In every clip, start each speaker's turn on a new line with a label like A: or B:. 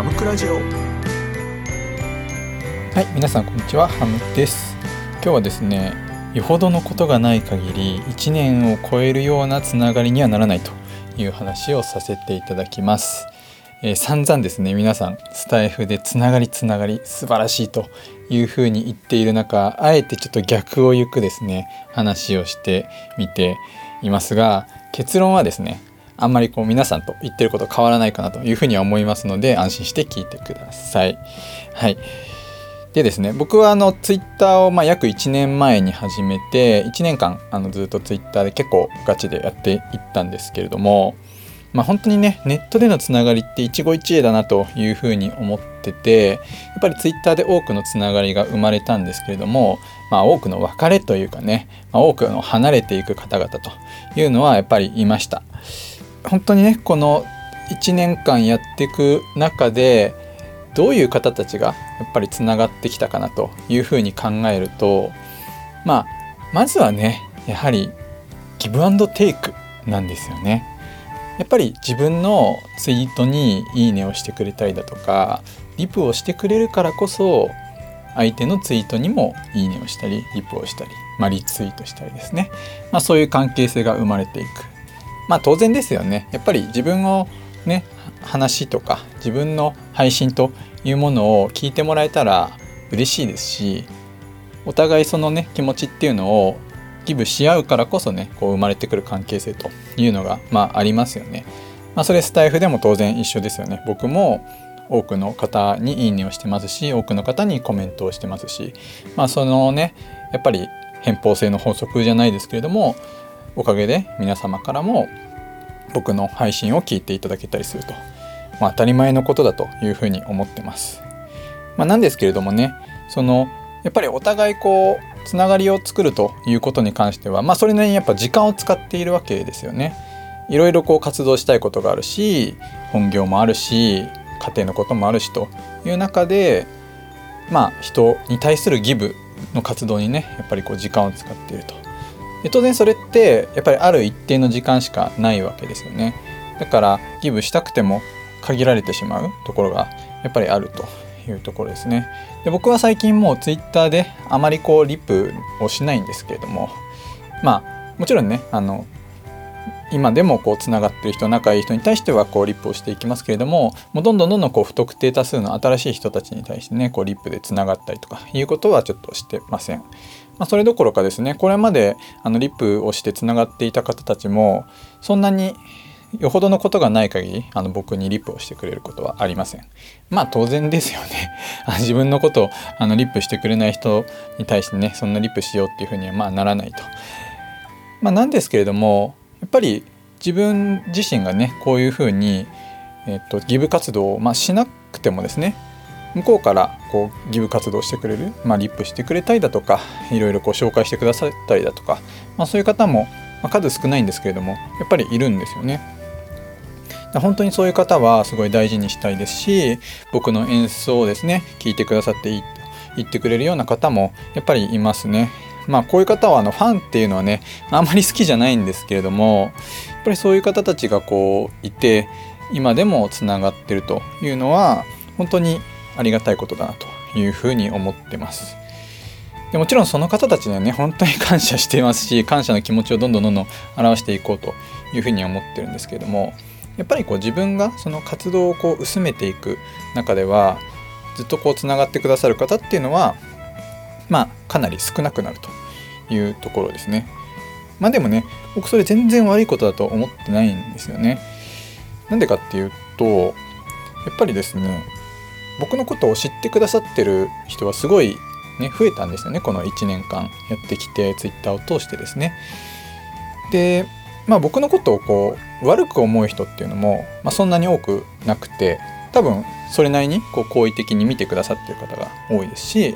A: ハムクラジオ。
B: はい皆さんこんにちは。ハムです。今日はですねよほどのことがない限り1年を超えるようなつながりにはならないという話をさせていただきます。えー、散々ですね皆さんスタイフでつながりつながり素晴らしいというふうに言っている中あえてちょっと逆を行くですね話をしてみていますが結論はですねあんまりこう皆さんと言ってること変わらないかなというふうには思いますので安心して聞いてください。はい。でですね僕はあのツイッターをま約1年前に始めて1年間あのずっとツイッターで結構ガチでやっていったんですけれどもまあ、本当にねネットでのつながりって一期一会だなというふうに思っててやっぱりツイッターで多くのつながりが生まれたんですけれども、まあ、多くの別れというかね、まあ、多くの離れていく方々というのはやっぱりいました。本当にねこの1年間やっていく中でどういう方たちがやっぱりつながってきたかなというふうに考えるとまあまずはねやはりギブアンドテイクなんですよね。やっぱり自分のツイートに「いいね」をしてくれたりだとかリプをしてくれるからこそ相手のツイートにも「いいね」をしたりリプをしたり、まあ、リツイートしたりですね、まあ、そういう関係性が生まれていくまあ当然ですよねやっぱり自分をね話とか自分の配信というものを聞いてもらえたら嬉しいですしお互いそのね気持ちっていうのをギブし合うからこそねこう生まれてくる関係性というのが、まあ、ありますよね。まあ、それスタイフでも当然一緒ですよね。僕も多くの方にいいねをしてますし多くの方にコメントをしてますしまあそのねやっぱり偏方性の法則じゃないですけれどもおかげで皆様からも僕の配信を聞いていただけたりすると、まあ、当たり前のことだというふうに思ってます。まあ、なんですけれどもねそのやっぱりお互いこうつながりを作るということに関しては、まあ、それなりにやっぱ時間を使っているわけですよね。いろいろこう活動したいことがあるし本業もあるし家庭のこともあるしという中でまあ人に対するギブの活動にねやっぱりこう時間を使っていると。で当然それってやっぱりある一定の時間しかないわけですよね。だからギブしたくても限られてしまうところがやっぱりあるというところですね。で僕は最近もうツイッターであまりこうリップをしないんですけれどもまあもちろんねあの今でもこうつながってる人仲いい人に対してはこうリップをしていきますけれどももうどんどんどんどんこう不特定多数の新しい人たちに対してねこうリップでつながったりとかいうことはちょっとしてません。まあ、それどころかですねこれまであのリップをしてつながっていた方たちもそんなによほどのことがない限りあの僕にリップをしてくれることはありません。まあ当然ですよね。自分のことをあのリップしてくれない人に対してねそんなリップしようっていうふうにはまあならないと。まあなんですけれどもやっぱり自分自身がねこういうふうに、えっと、ギブ活動を、まあ、しなくてもですね向こうからこうギブ活動してくれる、まあ、リップしてくれたりだとかいろいろこう紹介してくださったりだとか、まあ、そういう方も、ま、数少ないんですけれどもやっぱりいるんですよね。本当にそういう方はすごい大事にしたいですし僕の演奏をですね聞いてくださっていいと言ってくれるような方もやっぱりいますね。まあこういう方はあのファンっていうのはねあんまり好きじゃないんですけれどもやっぱりそういう方たちがこういて今でもつながってるというのは本当にありがたいことだなというふうに思ってます。でもちろんその方たちにはね本当に感謝していますし感謝の気持ちをどんどんどんどん表していこうというふうに思ってるんですけれどもやっぱりこう自分がその活動をこう薄めていく中ではずっとこうつながってくださる方っていうのはまあかなり少なくなるというところですね。まあでもね僕それ全然悪いことだと思ってないんですよね。なんでかっていうとやっぱりですね僕のことを知ってくださってる人はすごいね増えたんですよねこの1年間やってきて Twitter を通してですね。でまあ僕のことをこう悪く思う人っていうのも、まあ、そんなに多くなくて多分それなりにこう好意的に見てくださってる方が多いですし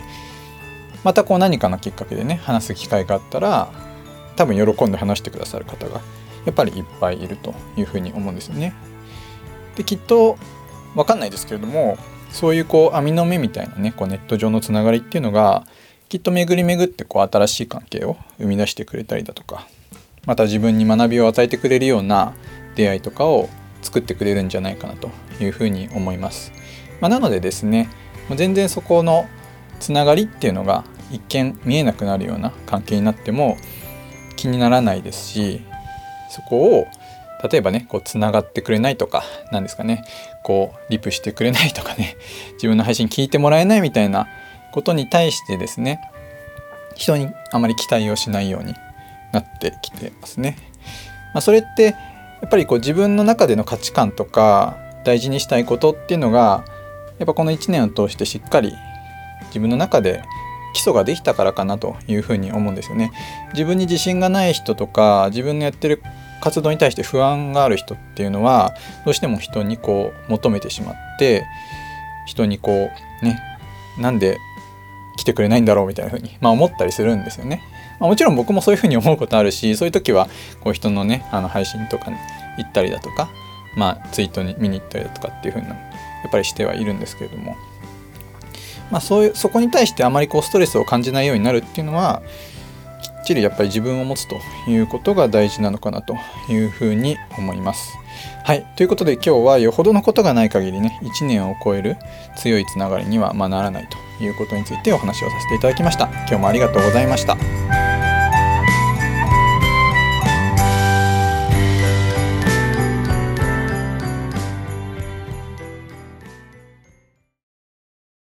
B: またこう何かのきっかけでね話す機会があったら多分喜んで話してくださる方がやっぱりいっぱいいるというふうに思うんですよね。できっと分かんないですけれどもそういうこう網の目みたいなねこうネット上のつながりっていうのがきっと巡り巡ってこう新しい関係を生み出してくれたりだとかまた自分に学びを与えてくれるような出会いとかを作ってくれるんじゃないかなというふうに思います。まあ、なのでですねもう全然そこのつながりっていうのが一見見えなくなるような関係になっても気にならないですしそこを例えばねこうつながってくれないとか何ですかねこうリプしてくれないとかね 自分の配信聞いてもらえないみたいなことに対してですね人にあまり期待をしないようになってきてますね。まあ、それってやっぱりこう自分の中での価値観とか大事にしたいことっていうのがやっぱこの1年を通してしっかり自分の中で基礎ができたからかなというふうに思うんですよね。自分に自信がない人とか自分のやってる活動に対して不安がある人っていうのはどうしても人にこう求めてしまって人にこうねなんで来てくれないんだろうみたいな風に、まあ、思ったりするんですよね。まあ、もちろん僕もそういう風に思うことあるしそういう時はこう人のねあの配信とかに行ったりだとか、まあ、ツイートに見に行ったりだとかっていう風なやっぱりしてはいるんですけれどもまあ、そういうそこに対してあまりこうストレスを感じないようになるっていうのはきっちりやっぱり自分を持つということが大事なのかなというふうに思います。はい。ということで今日はよほどのことがない限りね、1年を超える強いつながりにはまならないということについてお話をさせていただきました。今日もありがとうございました。